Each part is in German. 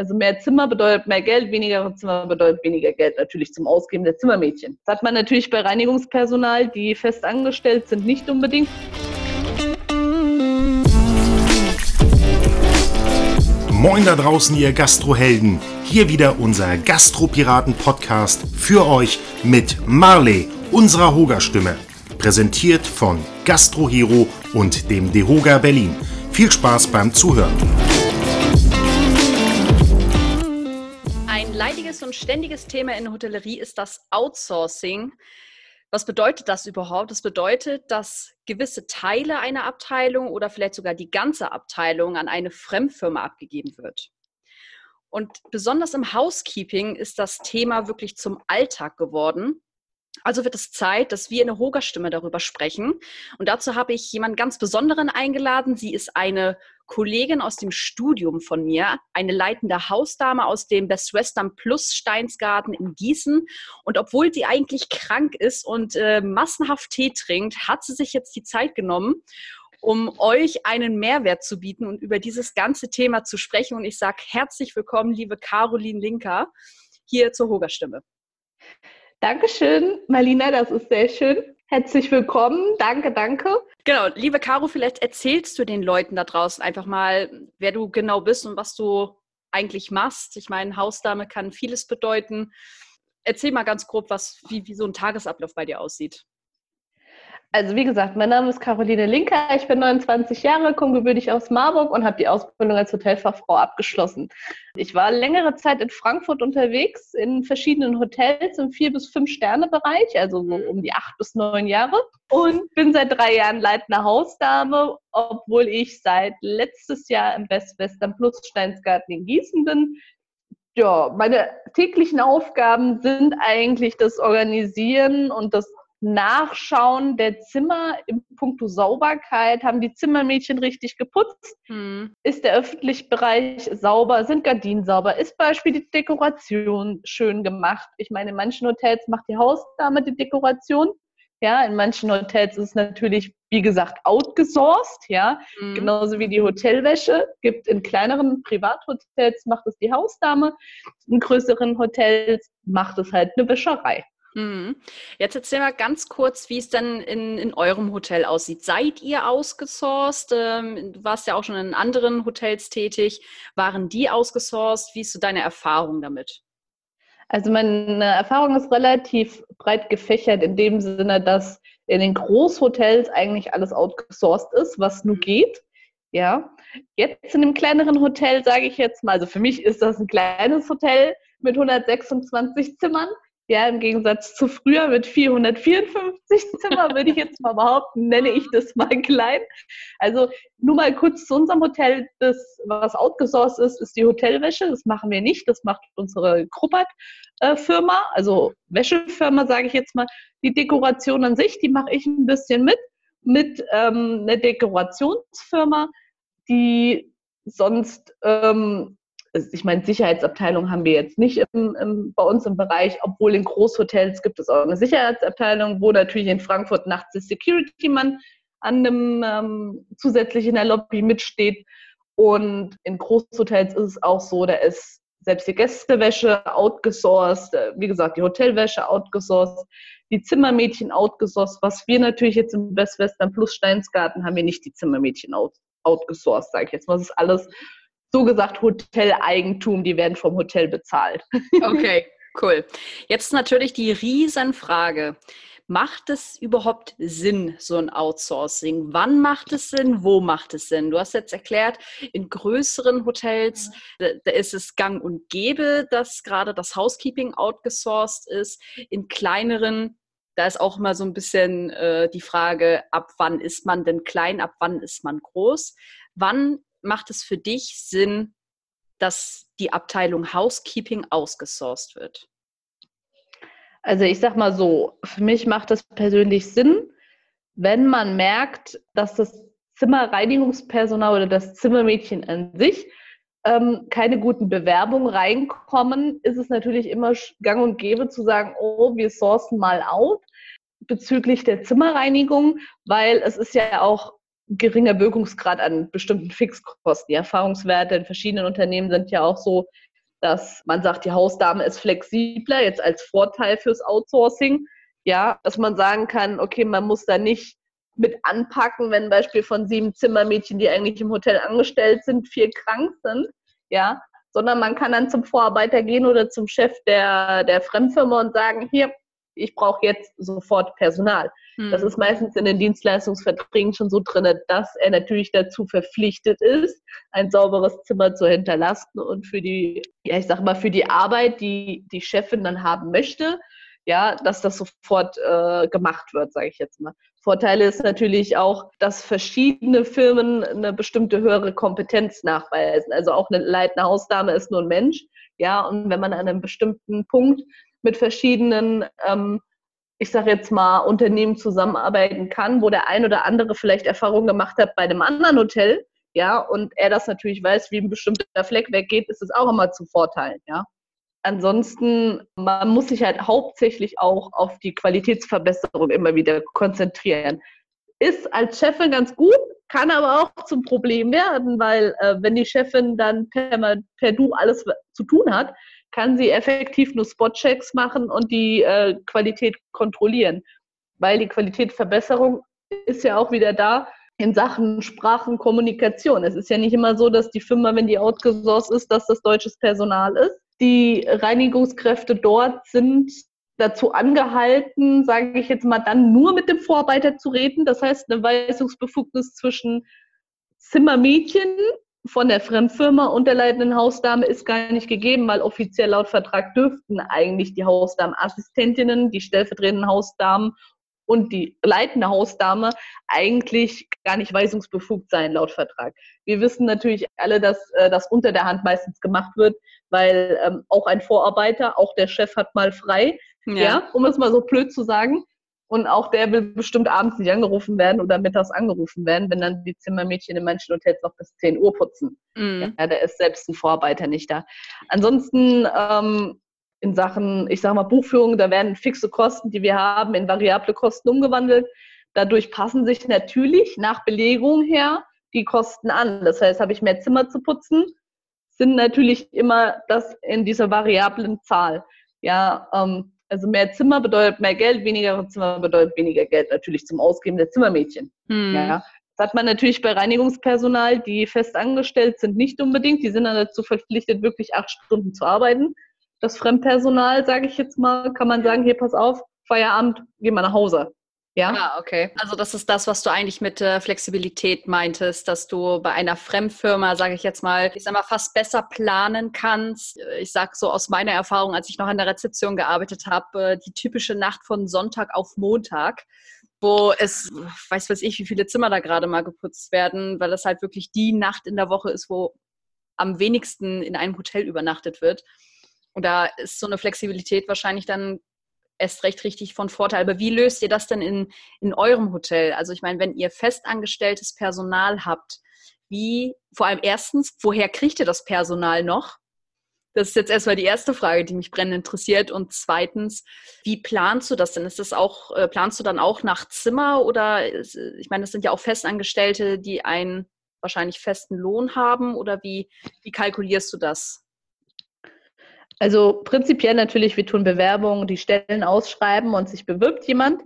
Also mehr Zimmer bedeutet mehr Geld, weniger Zimmer bedeutet weniger Geld natürlich zum Ausgeben der Zimmermädchen. Das hat man natürlich bei Reinigungspersonal, die fest angestellt sind, nicht unbedingt. Moin da draußen, ihr Gastrohelden. Hier wieder unser Gastropiraten-Podcast für euch mit Marley, unserer Hoga-Stimme. Präsentiert von Gastrohero und dem Dehoga Berlin. Viel Spaß beim Zuhören. Leidiges und ständiges Thema in der Hotellerie ist das Outsourcing. Was bedeutet das überhaupt? Das bedeutet, dass gewisse Teile einer Abteilung oder vielleicht sogar die ganze Abteilung an eine Fremdfirma abgegeben wird. Und besonders im Housekeeping ist das Thema wirklich zum Alltag geworden. Also wird es Zeit, dass wir in der Hoga-Stimme darüber sprechen. Und dazu habe ich jemanden ganz Besonderen eingeladen. Sie ist eine Kollegin aus dem Studium von mir, eine leitende Hausdame aus dem Best Western Plus Steinsgarten in Gießen. Und obwohl sie eigentlich krank ist und äh, massenhaft Tee trinkt, hat sie sich jetzt die Zeit genommen, um euch einen Mehrwert zu bieten und über dieses ganze Thema zu sprechen. Und ich sage herzlich willkommen, liebe Caroline Linker, hier zur Hoga-Stimme. Dankeschön, Marlina, das ist sehr schön. Herzlich willkommen. Danke, danke. Genau, liebe Caro, vielleicht erzählst du den Leuten da draußen einfach mal, wer du genau bist und was du eigentlich machst. Ich meine, Hausdame kann vieles bedeuten. Erzähl mal ganz grob, was, wie, wie so ein Tagesablauf bei dir aussieht. Also wie gesagt, mein Name ist Caroline Linker, ich bin 29 Jahre, komme gebürtig aus Marburg und habe die Ausbildung als Hotelfachfrau abgeschlossen. Ich war längere Zeit in Frankfurt unterwegs, in verschiedenen Hotels im vier bis fünf Sterne Bereich, also so um die acht bis neun Jahre und bin seit drei Jahren leitende Hausdame, obwohl ich seit letztes Jahr im Best Western Plus Steinsgarten in Gießen bin. Ja, meine täglichen Aufgaben sind eigentlich das Organisieren und das Nachschauen der Zimmer im Punkto Sauberkeit. Haben die Zimmermädchen richtig geputzt? Hm. Ist der öffentliche Bereich sauber? Sind Gardinen sauber? Ist Beispiel die Dekoration schön gemacht? Ich meine, in manchen Hotels macht die Hausdame die Dekoration. Ja, in manchen Hotels ist es natürlich, wie gesagt, outgesourced, ja. Mhm. Genauso wie die Hotelwäsche. Gibt in kleineren Privathotels macht es die Hausdame. In größeren Hotels macht es halt eine Wäscherei. Mhm. Jetzt erzähl mal ganz kurz, wie es dann in, in eurem Hotel aussieht. Seid ihr ausgesourced? Ähm, du warst ja auch schon in anderen Hotels tätig. Waren die ausgesourced? Wie ist so deine Erfahrung damit? Also meine Erfahrung ist relativ breit gefächert in dem Sinne, dass in den Großhotels eigentlich alles outgesourced ist, was nur mhm. geht. Ja, jetzt in einem kleineren Hotel sage ich jetzt mal, also für mich ist das ein kleines Hotel mit 126 Zimmern. Ja, im Gegensatz zu früher mit 454 Zimmer, würde ich jetzt mal behaupten, nenne ich das mal klein. Also nur mal kurz zu unserem Hotel, das, was outgesourced ist, ist die Hotelwäsche. Das machen wir nicht, das macht unsere Kruppert-Firma, also Wäschefirma, sage ich jetzt mal. Die Dekoration an sich, die mache ich ein bisschen mit, mit ähm, einer Dekorationsfirma, die sonst ähm, ich meine, Sicherheitsabteilung haben wir jetzt nicht im, im, bei uns im Bereich, obwohl in Großhotels gibt es auch eine Sicherheitsabteilung, wo natürlich in Frankfurt nachts der Security-Mann an einem ähm, zusätzlich in der Lobby mitsteht. Und in Großhotels ist es auch so, da ist selbst die Gästewäsche outgesourced, äh, wie gesagt, die Hotelwäsche outgesourced, die Zimmermädchen outgesourced. Was wir natürlich jetzt im Best Western Plus Steinsgarten haben wir nicht die Zimmermädchen out, outgesourced, sage ich jetzt mal. Das ist alles so gesagt Hoteleigentum, die werden vom Hotel bezahlt. Okay, cool. Jetzt natürlich die Riesenfrage. Macht es überhaupt Sinn, so ein Outsourcing? Wann macht es Sinn? Wo macht es Sinn? Du hast jetzt erklärt, in größeren Hotels, da, ist es gang und gäbe, dass gerade das Housekeeping outgesourced ist. In kleineren, da ist auch immer so ein bisschen äh, die Frage, ab wann ist man denn klein, ab wann ist man groß? Wann macht es für dich Sinn, dass die Abteilung Housekeeping ausgesourced wird? Also ich sag mal so, für mich macht es persönlich Sinn, wenn man merkt, dass das Zimmerreinigungspersonal oder das Zimmermädchen an sich ähm, keine guten Bewerbungen reinkommen, ist es natürlich immer gang und gäbe zu sagen, oh, wir sourcen mal out bezüglich der Zimmerreinigung, weil es ist ja auch geringer Wirkungsgrad an bestimmten Fixkosten. Die Erfahrungswerte in verschiedenen Unternehmen sind ja auch so, dass man sagt, die Hausdame ist flexibler, jetzt als Vorteil fürs Outsourcing. Ja, dass man sagen kann, okay, man muss da nicht mit anpacken, wenn Beispiel von sieben Zimmermädchen, die eigentlich im Hotel angestellt sind, vier krank sind. Ja, sondern man kann dann zum Vorarbeiter gehen oder zum Chef der, der Fremdfirma und sagen, hier, ich brauche jetzt sofort Personal. Hm. Das ist meistens in den Dienstleistungsverträgen schon so drin, dass er natürlich dazu verpflichtet ist, ein sauberes Zimmer zu hinterlassen und für die, ja, ich sag mal, für die Arbeit, die die Chefin dann haben möchte, ja, dass das sofort äh, gemacht wird, sage ich jetzt mal. Vorteile ist natürlich auch, dass verschiedene Firmen eine bestimmte höhere Kompetenz nachweisen. Also auch eine leitende Hausdame ist nur ein Mensch, ja, und wenn man an einem bestimmten Punkt mit verschiedenen, ähm, ich sage jetzt mal, Unternehmen zusammenarbeiten kann, wo der ein oder andere vielleicht Erfahrung gemacht hat bei einem anderen Hotel, ja, und er das natürlich weiß, wie ein bestimmter Fleck weggeht, ist es auch immer zu Vorteilen, ja. Ansonsten, man muss sich halt hauptsächlich auch auf die Qualitätsverbesserung immer wieder konzentrieren. Ist als Chefin ganz gut, kann aber auch zum Problem werden, weil äh, wenn die Chefin dann per, per Du alles zu tun hat, kann sie effektiv nur Spotchecks machen und die äh, Qualität kontrollieren. Weil die Qualitätsverbesserung ist ja auch wieder da in Sachen Sprachenkommunikation. Es ist ja nicht immer so, dass die Firma, wenn die outgesourced ist, dass das deutsches Personal ist. Die Reinigungskräfte dort sind dazu angehalten, sage ich jetzt mal, dann nur mit dem Vorarbeiter zu reden. Das heißt, eine Weisungsbefugnis zwischen Zimmermädchen von der Fremdfirma und der leitenden Hausdame ist gar nicht gegeben, weil offiziell laut Vertrag dürften eigentlich die Hausdamenassistentinnen, die stellvertretenden Hausdamen und die leitende Hausdame eigentlich gar nicht weisungsbefugt sein laut Vertrag. Wir wissen natürlich alle, dass äh, das unter der Hand meistens gemacht wird, weil ähm, auch ein Vorarbeiter, auch der Chef hat mal frei, ja. ja, um es mal so blöd zu sagen. Und auch der will bestimmt abends nicht angerufen werden oder mittags angerufen werden, wenn dann die Zimmermädchen in manchen Hotels noch bis 10 Uhr putzen. Mhm. Ja, da ist selbst ein Vorarbeiter nicht da. Ansonsten ähm, in Sachen, ich sage mal, Buchführung, da werden fixe Kosten, die wir haben, in variable Kosten umgewandelt. Dadurch passen sich natürlich nach Belegung her die Kosten an. Das heißt, habe ich mehr Zimmer zu putzen, sind natürlich immer das in dieser variablen Zahl. Ja, ähm, also mehr Zimmer bedeutet mehr Geld, weniger Zimmer bedeutet weniger Geld natürlich zum Ausgeben der Zimmermädchen. Hm. Ja, das hat man natürlich bei Reinigungspersonal, die fest angestellt sind, nicht unbedingt. Die sind dann dazu verpflichtet, wirklich acht Stunden zu arbeiten. Das Fremdpersonal, sage ich jetzt mal, kann man sagen, hier pass auf, Feierabend, geh mal nach Hause. Ja? Ah, okay. Also das ist das, was du eigentlich mit äh, Flexibilität meintest, dass du bei einer Fremdfirma, sage ich jetzt mal, ich sag mal, fast besser planen kannst. Ich sag so aus meiner Erfahrung, als ich noch an der Rezeption gearbeitet habe, äh, die typische Nacht von Sonntag auf Montag wo es, weiß weiß ich, wie viele Zimmer da gerade mal geputzt werden, weil das halt wirklich die Nacht in der Woche ist, wo am wenigsten in einem Hotel übernachtet wird. Und da ist so eine Flexibilität wahrscheinlich dann erst recht richtig von Vorteil. Aber wie löst ihr das denn in, in eurem Hotel? Also ich meine, wenn ihr festangestelltes Personal habt, wie, vor allem erstens, woher kriegt ihr das Personal noch? Das ist jetzt erstmal die erste Frage, die mich brennend interessiert. Und zweitens, wie planst du das denn? Ist das auch, äh, planst du dann auch nach Zimmer oder, ich meine, das sind ja auch Festangestellte, die einen wahrscheinlich festen Lohn haben oder wie, wie kalkulierst du das? Also prinzipiell natürlich, wir tun Bewerbungen, die Stellen ausschreiben und sich bewirbt jemand.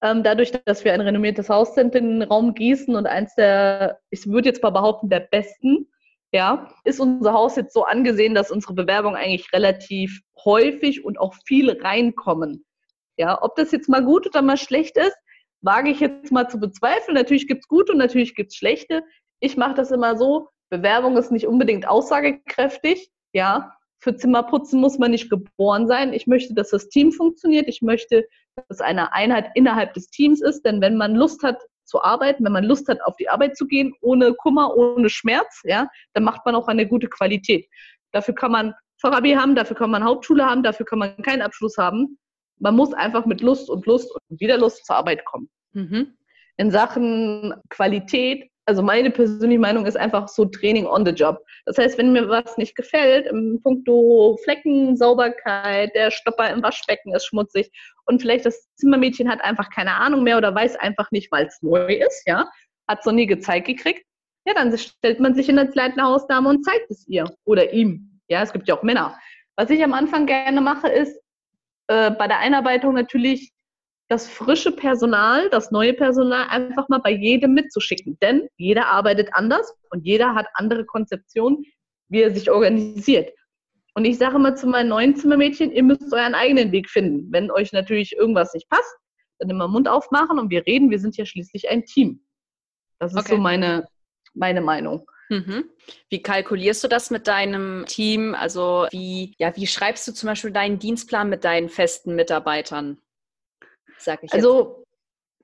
Ähm, dadurch, dass wir ein renommiertes Haus sind in den Raum gießen und eins der, ich würde jetzt mal behaupten, der besten, ja, ist unser Haus jetzt so angesehen, dass unsere Bewerbungen eigentlich relativ häufig und auch viel reinkommen. Ja, ob das jetzt mal gut oder mal schlecht ist, wage ich jetzt mal zu bezweifeln. Natürlich gibt es gute und natürlich gibt es schlechte. Ich mache das immer so, Bewerbung ist nicht unbedingt aussagekräftig, ja, für Zimmerputzen muss man nicht geboren sein. Ich möchte, dass das Team funktioniert. Ich möchte, dass eine Einheit innerhalb des Teams ist. Denn wenn man Lust hat zu arbeiten, wenn man Lust hat, auf die Arbeit zu gehen, ohne Kummer, ohne Schmerz, ja, dann macht man auch eine gute Qualität. Dafür kann man Fachabi haben, dafür kann man Hauptschule haben, dafür kann man keinen Abschluss haben. Man muss einfach mit Lust und Lust und wieder Lust zur Arbeit kommen. Mhm. In Sachen Qualität also meine persönliche Meinung ist einfach so Training on the job. Das heißt, wenn mir was nicht gefällt, im Punkto Flecken, Sauberkeit, der Stopper im Waschbecken ist schmutzig und vielleicht das Zimmermädchen hat einfach keine Ahnung mehr oder weiß einfach nicht, weil es neu ist, ja, hat so nie gezeigt gekriegt, ja, dann stellt man sich in das leitende Hausdame und zeigt es ihr oder ihm. Ja, es gibt ja auch Männer. Was ich am Anfang gerne mache, ist äh, bei der Einarbeitung natürlich das frische Personal, das neue Personal einfach mal bei jedem mitzuschicken. Denn jeder arbeitet anders und jeder hat andere Konzeptionen, wie er sich organisiert. Und ich sage mal zu meinen neuen Zimmermädchen, ihr müsst euren eigenen Weg finden. Wenn euch natürlich irgendwas nicht passt, dann immer Mund aufmachen und wir reden. Wir sind ja schließlich ein Team. Das ist okay. so meine, meine Meinung. Mhm. Wie kalkulierst du das mit deinem Team? Also wie, ja, wie schreibst du zum Beispiel deinen Dienstplan mit deinen festen Mitarbeitern? Sag ich also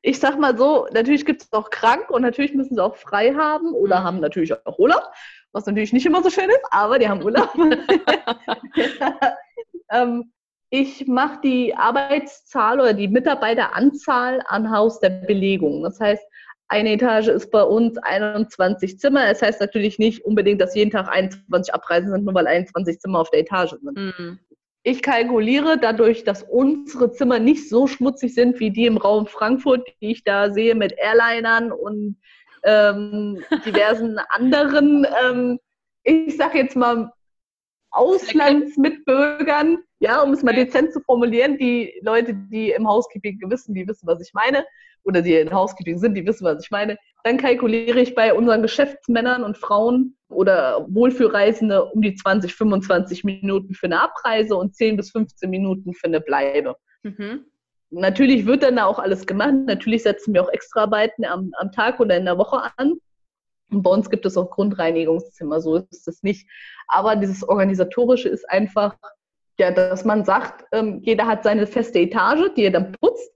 ich sag mal so, natürlich gibt es auch krank und natürlich müssen sie auch frei haben oder mhm. haben natürlich auch Urlaub, was natürlich nicht immer so schön ist, aber die haben Urlaub. ähm, ich mache die Arbeitszahl oder die Mitarbeiteranzahl an Haus der Belegung. Das heißt, eine Etage ist bei uns 21 Zimmer. Es das heißt natürlich nicht unbedingt, dass jeden Tag 21 Abreisen sind, nur weil 21 Zimmer auf der Etage sind. Mhm. Ich kalkuliere dadurch, dass unsere Zimmer nicht so schmutzig sind wie die im Raum Frankfurt, die ich da sehe mit Airlinern und ähm, diversen anderen, ähm, ich sage jetzt mal, Auslandsmitbürgern, ja, um es mal dezent zu formulieren, die Leute, die im Housekeeping wissen, die wissen, was ich meine, oder die in Housekeeping sind, die wissen, was ich meine, dann kalkuliere ich bei unseren Geschäftsmännern und Frauen oder Wohlfühlreisende um die 20, 25 Minuten für eine Abreise und 10 bis 15 Minuten für eine Bleibe. Mhm. Natürlich wird dann da auch alles gemacht. Natürlich setzen wir auch Extraarbeiten am, am Tag oder in der Woche an. Und bei uns gibt es auch Grundreinigungszimmer, so ist es nicht. Aber dieses Organisatorische ist einfach, ja, dass man sagt, ähm, jeder hat seine feste Etage, die er dann putzt.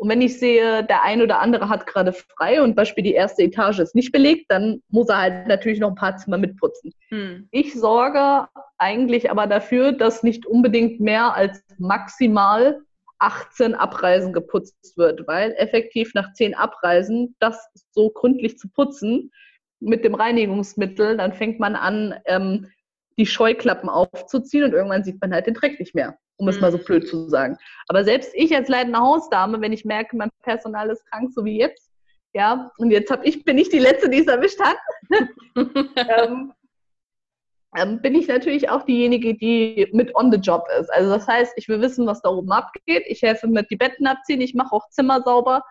Und wenn ich sehe, der ein oder andere hat gerade frei und Beispiel die erste Etage ist nicht belegt, dann muss er halt natürlich noch ein paar Zimmer mitputzen. Hm. Ich sorge eigentlich aber dafür, dass nicht unbedingt mehr als maximal 18 Abreisen geputzt wird, weil effektiv nach 10 Abreisen das so gründlich zu putzen, mit dem Reinigungsmittel, dann fängt man an, ähm, die Scheuklappen aufzuziehen und irgendwann sieht man halt den Dreck nicht mehr, um es mal so mhm. blöd zu sagen. Aber selbst ich als leitende Hausdame, wenn ich merke, mein Personal ist krank, so wie jetzt, ja, und jetzt hab ich, bin ich die Letzte, die es erwischt hat, ähm, ähm, bin ich natürlich auch diejenige, die mit on the job ist. Also das heißt, ich will wissen, was da oben abgeht. Ich helfe mit die Betten abziehen, ich mache auch Zimmer sauber,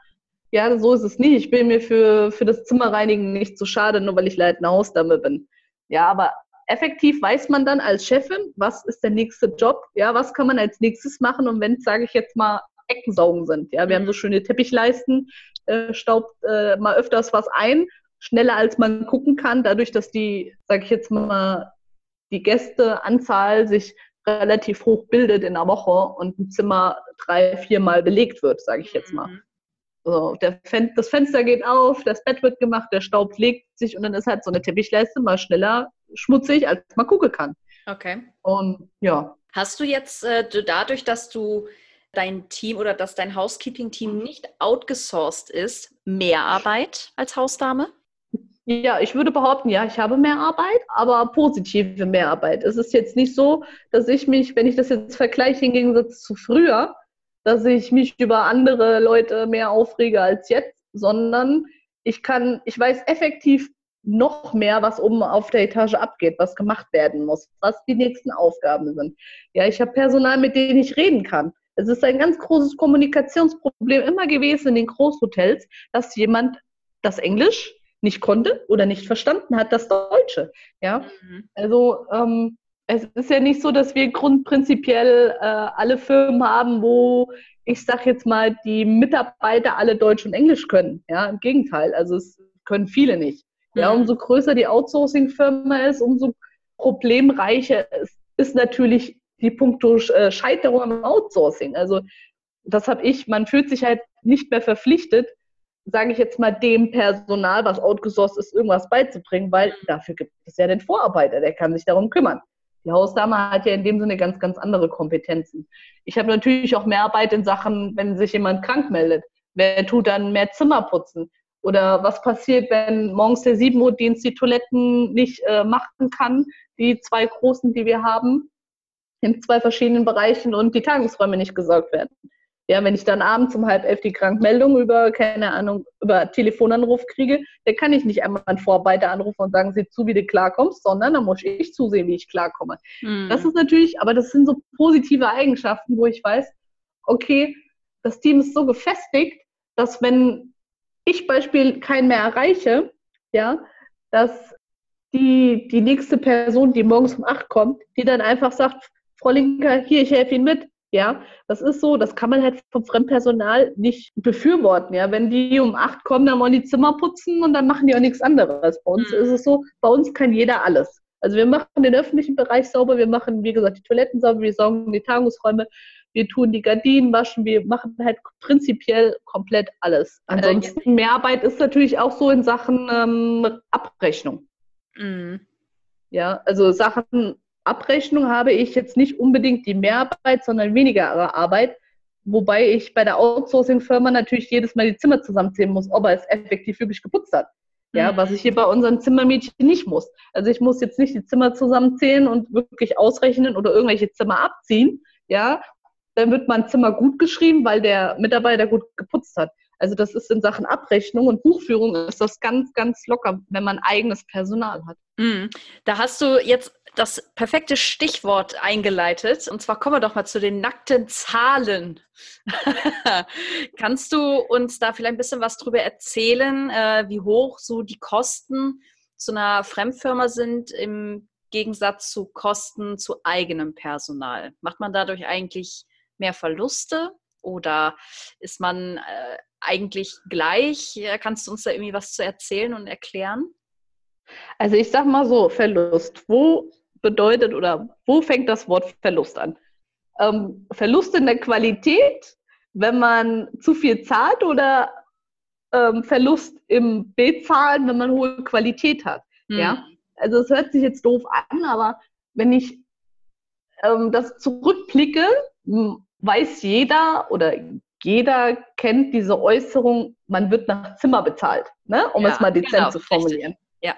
ja, so ist es nicht. Ich bin mir für, für das Zimmerreinigen nicht zu schade, nur weil ich leitende Hausdame bin. Ja, aber effektiv weiß man dann als Chefin, was ist der nächste Job, ja, was kann man als nächstes machen und wenn, sage ich jetzt mal, Eckensaugen sind. Ja, wir haben so schöne Teppichleisten, äh, staubt äh, mal öfters was ein, schneller als man gucken kann, dadurch, dass die, sage ich jetzt mal, die Gästeanzahl sich relativ hoch bildet in der Woche und ein Zimmer drei, viermal belegt wird, sage ich jetzt mal. Mhm. So, Fen das Fenster geht auf, das Bett wird gemacht, der Staub legt sich und dann ist halt so eine Teppichleiste mal schneller schmutzig, als man gucken kann. Okay. Und ja. Hast du jetzt äh, dadurch, dass du dein Team oder dass dein Housekeeping-Team nicht outgesourced ist, mehr Arbeit als Hausdame? Ja, ich würde behaupten, ja, ich habe mehr Arbeit, aber positive Mehrarbeit. Es ist jetzt nicht so, dass ich mich, wenn ich das jetzt vergleiche im Gegensatz zu früher, dass ich mich über andere Leute mehr aufrege als jetzt, sondern ich kann, ich weiß effektiv noch mehr, was oben auf der Etage abgeht, was gemacht werden muss, was die nächsten Aufgaben sind. Ja, ich habe Personal, mit denen ich reden kann. Es ist ein ganz großes Kommunikationsproblem immer gewesen in den Großhotels, dass jemand das Englisch nicht konnte oder nicht verstanden hat, das Deutsche. Ja, mhm. also ähm, es ist ja nicht so, dass wir grundprinzipiell äh, alle Firmen haben, wo ich sag jetzt mal, die Mitarbeiter alle Deutsch und Englisch können. Ja, im Gegenteil. Also es können viele nicht. Ja, mhm. umso größer die Outsourcing-Firma ist, umso problemreicher ist, ist natürlich die Punkto äh, Scheiterung im Outsourcing. Also das habe ich, man fühlt sich halt nicht mehr verpflichtet, sage ich jetzt mal, dem Personal, was outgesourced ist, irgendwas beizubringen, weil dafür gibt es ja den Vorarbeiter, der kann sich darum kümmern. Die Hausdame hat ja in dem Sinne ganz, ganz andere Kompetenzen. Ich habe natürlich auch mehr Arbeit in Sachen, wenn sich jemand krank meldet. Wer tut dann mehr Zimmer putzen? Oder was passiert, wenn morgens der 7 Uhr Dienst die Toiletten nicht äh, machen kann, die zwei großen, die wir haben, in zwei verschiedenen Bereichen und die Tagungsräume nicht gesorgt werden? Ja, wenn ich dann abends um halb elf die Krankmeldung über, keine Ahnung, über Telefonanruf kriege, dann kann ich nicht einmal einen Vorarbeiter anrufen und sagen, sieh zu, wie du klarkommst, sondern dann muss ich zusehen, wie ich klarkomme. Mhm. Das ist natürlich, aber das sind so positive Eigenschaften, wo ich weiß, okay, das Team ist so gefestigt, dass wenn ich Beispiel keinen mehr erreiche, ja, dass die, die nächste Person, die morgens um acht kommt, die dann einfach sagt, Frau Linker, hier, ich helfe Ihnen mit. Ja, das ist so, das kann man halt vom Fremdpersonal nicht befürworten. Ja, wenn die um acht kommen, dann wollen die Zimmer putzen und dann machen die auch nichts anderes. Bei uns mhm. ist es so, bei uns kann jeder alles. Also wir machen den öffentlichen Bereich sauber, wir machen, wie gesagt, die Toiletten sauber, wir saugen die Tagungsräume, wir tun die Gardinen waschen, wir machen halt prinzipiell komplett alles. Äh, Ansonsten Mehrarbeit ist natürlich auch so in Sachen ähm, Abrechnung. Mhm. Ja, also Sachen Abrechnung habe ich jetzt nicht unbedingt die Mehrarbeit, sondern weniger Arbeit. Wobei ich bei der Outsourcing-Firma natürlich jedes Mal die Zimmer zusammenzählen muss, ob er es effektiv wirklich geputzt hat. Ja, mhm. was ich hier bei unseren Zimmermädchen nicht muss. Also ich muss jetzt nicht die Zimmer zusammenzählen und wirklich ausrechnen oder irgendwelche Zimmer abziehen. Ja, dann wird mein Zimmer gut geschrieben, weil der Mitarbeiter gut geputzt hat. Also das ist in Sachen Abrechnung und Buchführung ist das ganz, ganz locker, wenn man eigenes Personal hat. Mhm. Da hast du jetzt das perfekte Stichwort eingeleitet. Und zwar kommen wir doch mal zu den nackten Zahlen. Kannst du uns da vielleicht ein bisschen was drüber erzählen, äh, wie hoch so die Kosten zu einer Fremdfirma sind im Gegensatz zu Kosten zu eigenem Personal? Macht man dadurch eigentlich mehr Verluste oder ist man äh, eigentlich gleich? Kannst du uns da irgendwie was zu erzählen und erklären? Also ich sag mal so, Verlust. Wo bedeutet oder wo fängt das Wort Verlust an? Ähm, Verlust in der Qualität, wenn man zu viel zahlt oder ähm, Verlust im Bezahlen, wenn man hohe Qualität hat. Mhm. Ja? Also es hört sich jetzt doof an, aber wenn ich ähm, das zurückblicke, weiß jeder oder jeder kennt diese Äußerung, man wird nach Zimmer bezahlt, ne? um ja, es mal dezent genau, zu formulieren. Richtig. Ja.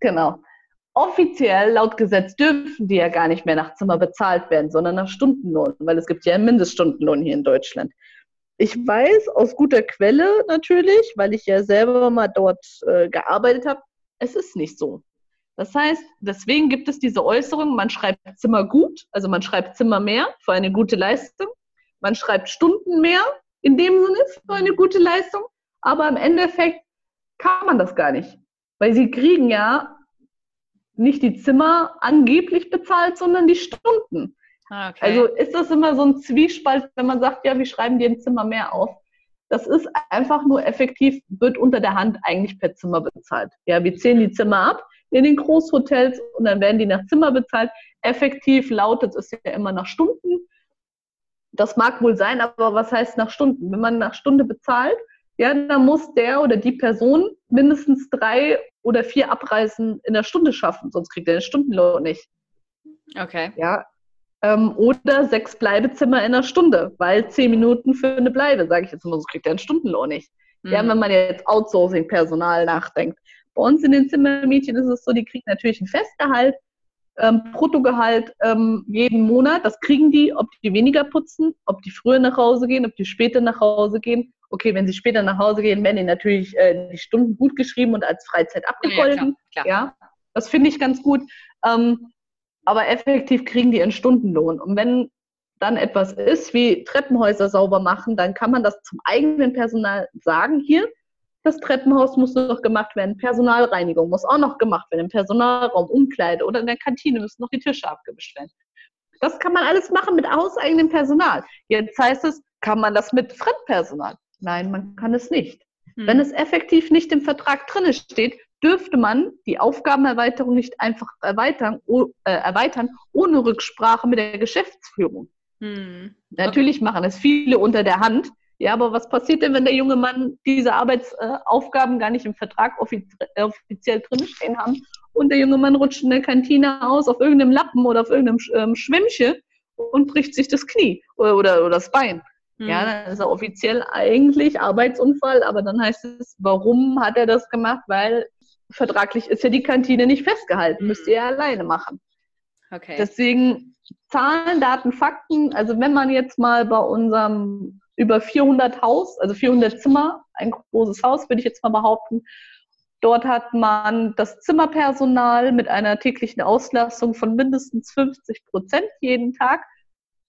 Genau. Offiziell, laut Gesetz, dürfen die ja gar nicht mehr nach Zimmer bezahlt werden, sondern nach Stundenlohn, weil es gibt ja einen Mindeststundenlohn hier in Deutschland. Ich weiß aus guter Quelle natürlich, weil ich ja selber mal dort äh, gearbeitet habe, es ist nicht so. Das heißt, deswegen gibt es diese Äußerung, man schreibt Zimmer gut, also man schreibt Zimmer mehr für eine gute Leistung, man schreibt Stunden mehr in dem Sinne für eine gute Leistung, aber im Endeffekt kann man das gar nicht, weil sie kriegen ja nicht die Zimmer angeblich bezahlt, sondern die Stunden. Ah, okay. Also ist das immer so ein Zwiespalt, wenn man sagt, ja, wir schreiben dir ein Zimmer mehr auf. Das ist einfach nur effektiv, wird unter der Hand eigentlich per Zimmer bezahlt. Ja, wir zählen die Zimmer ab in den Großhotels und dann werden die nach Zimmer bezahlt. Effektiv lautet es ja immer nach Stunden. Das mag wohl sein, aber was heißt nach Stunden? Wenn man nach Stunde bezahlt, ja, dann muss der oder die Person mindestens drei oder vier Abreisen in der Stunde schaffen, sonst kriegt er den Stundenlohn nicht. Okay. Ja. Ähm, oder sechs Bleibezimmer in der Stunde, weil zehn Minuten für eine Bleibe, sage ich jetzt mal, sonst kriegt er den Stundenlohn nicht. Mhm. Ja, wenn man jetzt Outsourcing-Personal nachdenkt. Bei uns in den Zimmermädchen ist es so, die kriegen natürlich ein Festgehalt, ähm, Bruttogehalt ähm, jeden Monat. Das kriegen die, ob die weniger putzen, ob die früher nach Hause gehen, ob die später nach Hause gehen okay, wenn sie später nach Hause gehen, werden ihnen natürlich äh, die Stunden gut geschrieben und als Freizeit abgegolten. Ja, klar, klar. ja das finde ich ganz gut. Ähm, aber effektiv kriegen die einen Stundenlohn. Und wenn dann etwas ist, wie Treppenhäuser sauber machen, dann kann man das zum eigenen Personal sagen, hier, das Treppenhaus muss noch gemacht werden, Personalreinigung muss auch noch gemacht werden, im Personalraum, Umkleide oder in der Kantine müssen noch die Tische abgewischt werden. Das kann man alles machen mit hauseigenem Personal. Jetzt heißt es, kann man das mit Fremdpersonal? Nein, man kann es nicht. Hm. Wenn es effektiv nicht im Vertrag drin steht, dürfte man die Aufgabenerweiterung nicht einfach erweitern, äh, erweitern ohne Rücksprache mit der Geschäftsführung. Hm. Natürlich machen es viele unter der Hand. Ja, aber was passiert denn, wenn der junge Mann diese Arbeitsaufgaben gar nicht im Vertrag äh, offiziell drinstehen haben und der junge Mann rutscht in der Kantine aus auf irgendeinem Lappen oder auf irgendeinem ähm, Schwämmchen und bricht sich das Knie oder, oder, oder das Bein? Mhm. Ja, dann ist er offiziell eigentlich Arbeitsunfall, aber dann heißt es, warum hat er das gemacht? Weil vertraglich ist ja die Kantine nicht festgehalten, mhm. müsste er alleine machen. Okay. Deswegen Zahlen, Daten, Fakten, also wenn man jetzt mal bei unserem über 400 Haus, also 400 Zimmer, ein großes Haus, würde ich jetzt mal behaupten. Dort hat man das Zimmerpersonal mit einer täglichen Auslastung von mindestens 50 Prozent jeden Tag,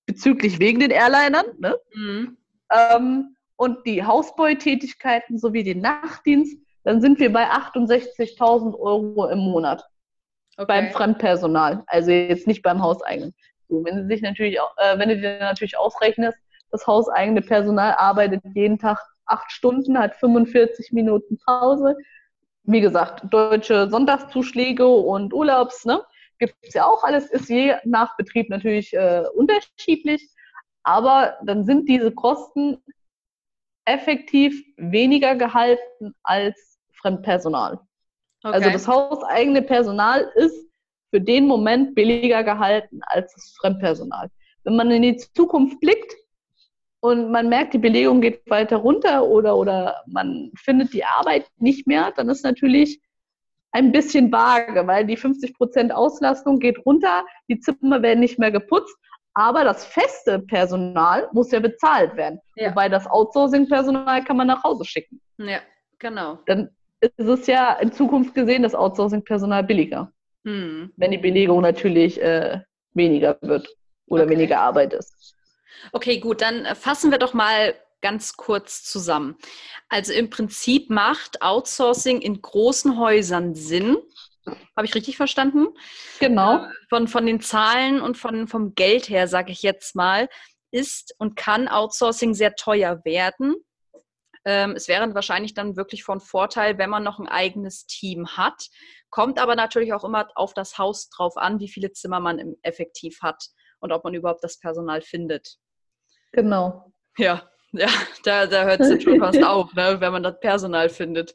bezüglich wegen den Airlinern. Ne? Mhm. Ähm, und die Hausbeutätigkeiten sowie den Nachtdienst, dann sind wir bei 68.000 Euro im Monat okay. beim Fremdpersonal, also jetzt nicht beim Hauseigenen. So, wenn du sich natürlich, äh, wenn du dir natürlich ausrechnest, das hauseigene Personal arbeitet jeden Tag acht Stunden, hat 45 Minuten Pause. Wie gesagt, deutsche Sonntagszuschläge und Urlaubs, ne? Gibt es ja auch alles, ist je nach Betrieb natürlich äh, unterschiedlich. Aber dann sind diese Kosten effektiv weniger gehalten als Fremdpersonal. Okay. Also das hauseigene Personal ist für den Moment billiger gehalten als das Fremdpersonal. Wenn man in die Zukunft blickt und man merkt, die Belegung geht weiter runter oder, oder man findet die Arbeit nicht mehr, dann ist natürlich ein bisschen vage, weil die 50% Auslastung geht runter, die Zimmer werden nicht mehr geputzt, aber das feste Personal muss ja bezahlt werden. Ja. Wobei das Outsourcing-Personal kann man nach Hause schicken. Ja, genau. Dann ist es ja in Zukunft gesehen das Outsourcing-Personal billiger. Hm. Wenn die Belegung natürlich äh, weniger wird oder okay. weniger Arbeit ist. Okay, gut, dann äh, fassen wir doch mal ganz kurz zusammen. Also im Prinzip macht Outsourcing in großen Häusern Sinn. Habe ich richtig verstanden? Genau. Äh, von, von den Zahlen und von, vom Geld her, sage ich jetzt mal, ist und kann Outsourcing sehr teuer werden. Ähm, es wäre wahrscheinlich dann wirklich von Vorteil, wenn man noch ein eigenes Team hat. Kommt aber natürlich auch immer auf das Haus drauf an, wie viele Zimmer man effektiv hat und ob man überhaupt das Personal findet. Genau. Ja, ja, da, da hört es schon fast auf, ne, wenn man das Personal findet.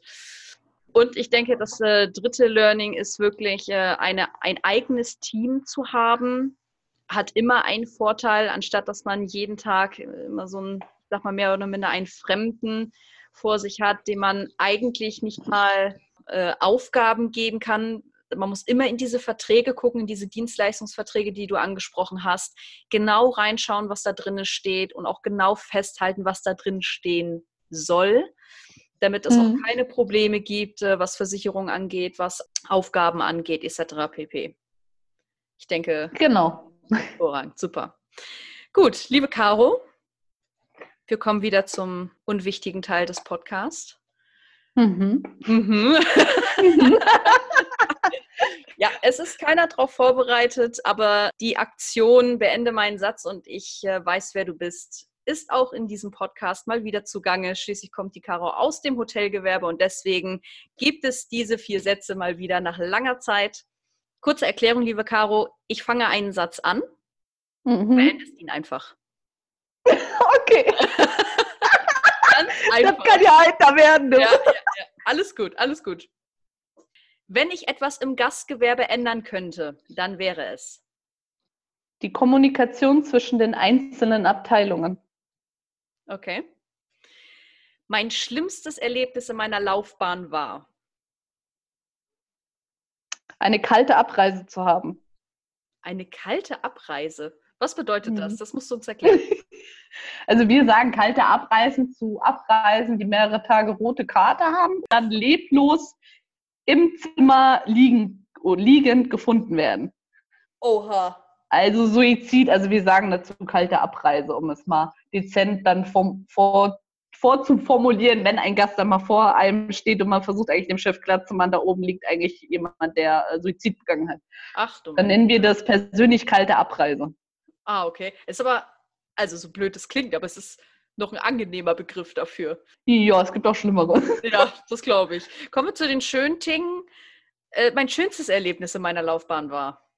Und ich denke, das äh, dritte Learning ist wirklich, äh, eine, ein eigenes Team zu haben, hat immer einen Vorteil, anstatt dass man jeden Tag immer so ein sag mal, mehr oder minder einen Fremden vor sich hat, dem man eigentlich nicht mal äh, Aufgaben geben kann. Man muss immer in diese Verträge gucken, in diese Dienstleistungsverträge, die du angesprochen hast, genau reinschauen, was da drin steht und auch genau festhalten, was da drin stehen soll, damit es mhm. auch keine Probleme gibt, äh, was Versicherung angeht, was Aufgaben angeht, etc. pp. Ich denke. Genau. Hervorragend, super. Gut, liebe Caro, wir kommen wieder zum unwichtigen Teil des Podcasts. Mhm. Mhm. ja, es ist keiner darauf vorbereitet, aber die Aktion Beende meinen Satz und ich äh, weiß, wer du bist, ist auch in diesem Podcast mal wieder zugange. Schließlich kommt die Caro aus dem Hotelgewerbe und deswegen gibt es diese vier Sätze mal wieder nach langer Zeit. Kurze Erklärung, liebe Caro. Ich fange einen Satz an. Mhm. Beendest ihn einfach. Okay. Das kann ja heiter werden. Ja, ja. Alles gut, alles gut. Wenn ich etwas im Gastgewerbe ändern könnte, dann wäre es. Die Kommunikation zwischen den einzelnen Abteilungen. Okay. Mein schlimmstes Erlebnis in meiner Laufbahn war. Eine kalte Abreise zu haben. Eine kalte Abreise? Was bedeutet das? Mhm. Das musst du uns erklären. Also wir sagen kalte Abreisen zu Abreisen, die mehrere Tage rote Karte haben, dann leblos im Zimmer liegen, liegend gefunden werden. Oha. Also Suizid, also wir sagen dazu kalte Abreise, um es mal dezent dann vom, vor, vorzuformulieren, wenn ein Gast dann mal vor einem steht und man versucht eigentlich dem Chef klarzumachen, da oben liegt eigentlich jemand, der äh, Suizid begangen hat. Ach du. Dann nennen wir das persönlich kalte Abreise. Ah, okay. Ist aber, also so blöd es klingt, aber es ist noch ein angenehmer Begriff dafür. Ja, es gibt auch schlimmere. Ja, das glaube ich. Kommen wir zu den schönen Dingen. Äh, mein schönstes Erlebnis in meiner Laufbahn war.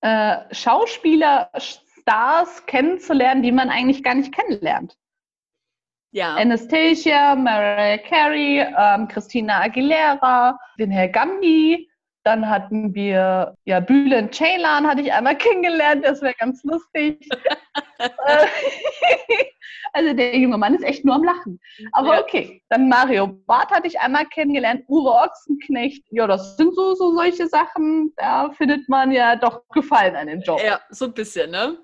Äh, Schauspieler, Stars kennenzulernen, die man eigentlich gar nicht kennenlernt. Ja. Anastasia, Mariah Carey, ähm, Christina Aguilera, den Herr Gandhi, dann hatten wir, ja, Bülent Ceylan hatte ich einmal kennengelernt, das wäre ganz lustig. Äh, also der junge Mann ist echt nur am Lachen. Aber ja. okay, dann Mario Barth hatte ich einmal kennengelernt, Uwe Ochsenknecht. Ja, das sind so, so solche Sachen, da findet man ja doch Gefallen an dem Job. Ja, so ein bisschen, ne?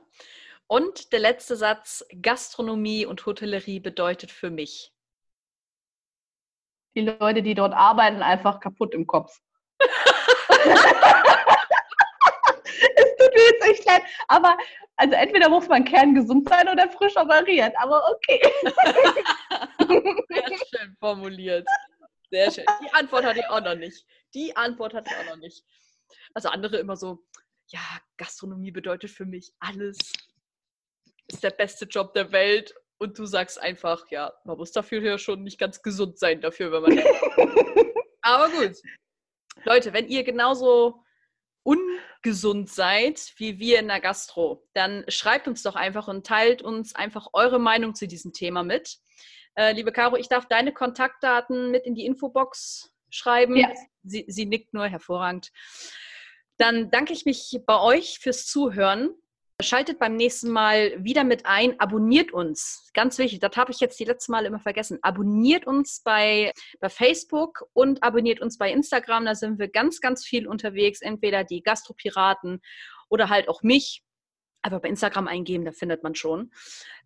Und der letzte Satz, Gastronomie und Hotellerie bedeutet für mich. Die Leute, die dort arbeiten, einfach kaputt im Kopf. es tut mir jetzt echt leid, aber also entweder muss man kerngesund sein oder frisch operiert, aber okay. Sehr schön formuliert. Sehr schön. Die Antwort hatte ich auch noch nicht. Die Antwort hatte ich auch noch nicht. Also andere immer so, ja, Gastronomie bedeutet für mich alles. Ist der beste Job der Welt. Und du sagst einfach, ja, man muss dafür ja schon nicht ganz gesund sein dafür, wenn man. Aber gut. Leute, wenn ihr genauso ungesund seid wie wir in der Gastro, dann schreibt uns doch einfach und teilt uns einfach eure Meinung zu diesem Thema mit. Äh, liebe Caro, ich darf deine Kontaktdaten mit in die Infobox schreiben. Ja. Sie, sie nickt nur hervorragend. Dann danke ich mich bei euch fürs Zuhören. Schaltet beim nächsten Mal wieder mit ein, abonniert uns. Ganz wichtig, das habe ich jetzt die letzten Mal immer vergessen. Abonniert uns bei, bei Facebook und abonniert uns bei Instagram. Da sind wir ganz, ganz viel unterwegs. Entweder die Gastropiraten oder halt auch mich. Aber bei Instagram eingeben, da findet man schon.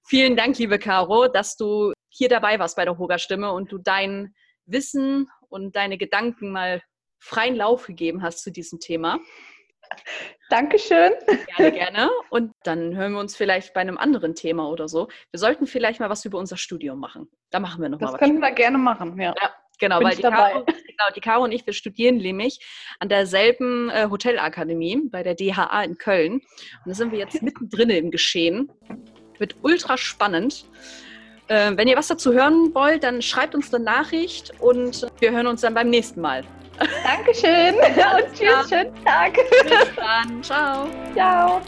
Vielen Dank, liebe Caro, dass du hier dabei warst bei der Hoga-Stimme und du dein Wissen und deine Gedanken mal freien Lauf gegeben hast zu diesem Thema. Dankeschön. Gerne, gerne. Und dann hören wir uns vielleicht bei einem anderen Thema oder so. Wir sollten vielleicht mal was über unser Studium machen. Da machen wir noch das mal was. Das können wir gerne machen, ja. ja genau, Bin weil die Caro, genau, die Caro und ich, wir studieren nämlich an derselben äh, Hotelakademie bei der DHA in Köln. Und da sind wir jetzt mittendrin im Geschehen. Wird ultra spannend. Äh, wenn ihr was dazu hören wollt, dann schreibt uns eine Nachricht und wir hören uns dann beim nächsten Mal. Dankeschön und tschüss, schönen Tag. Bis dann. Ciao. Ciao.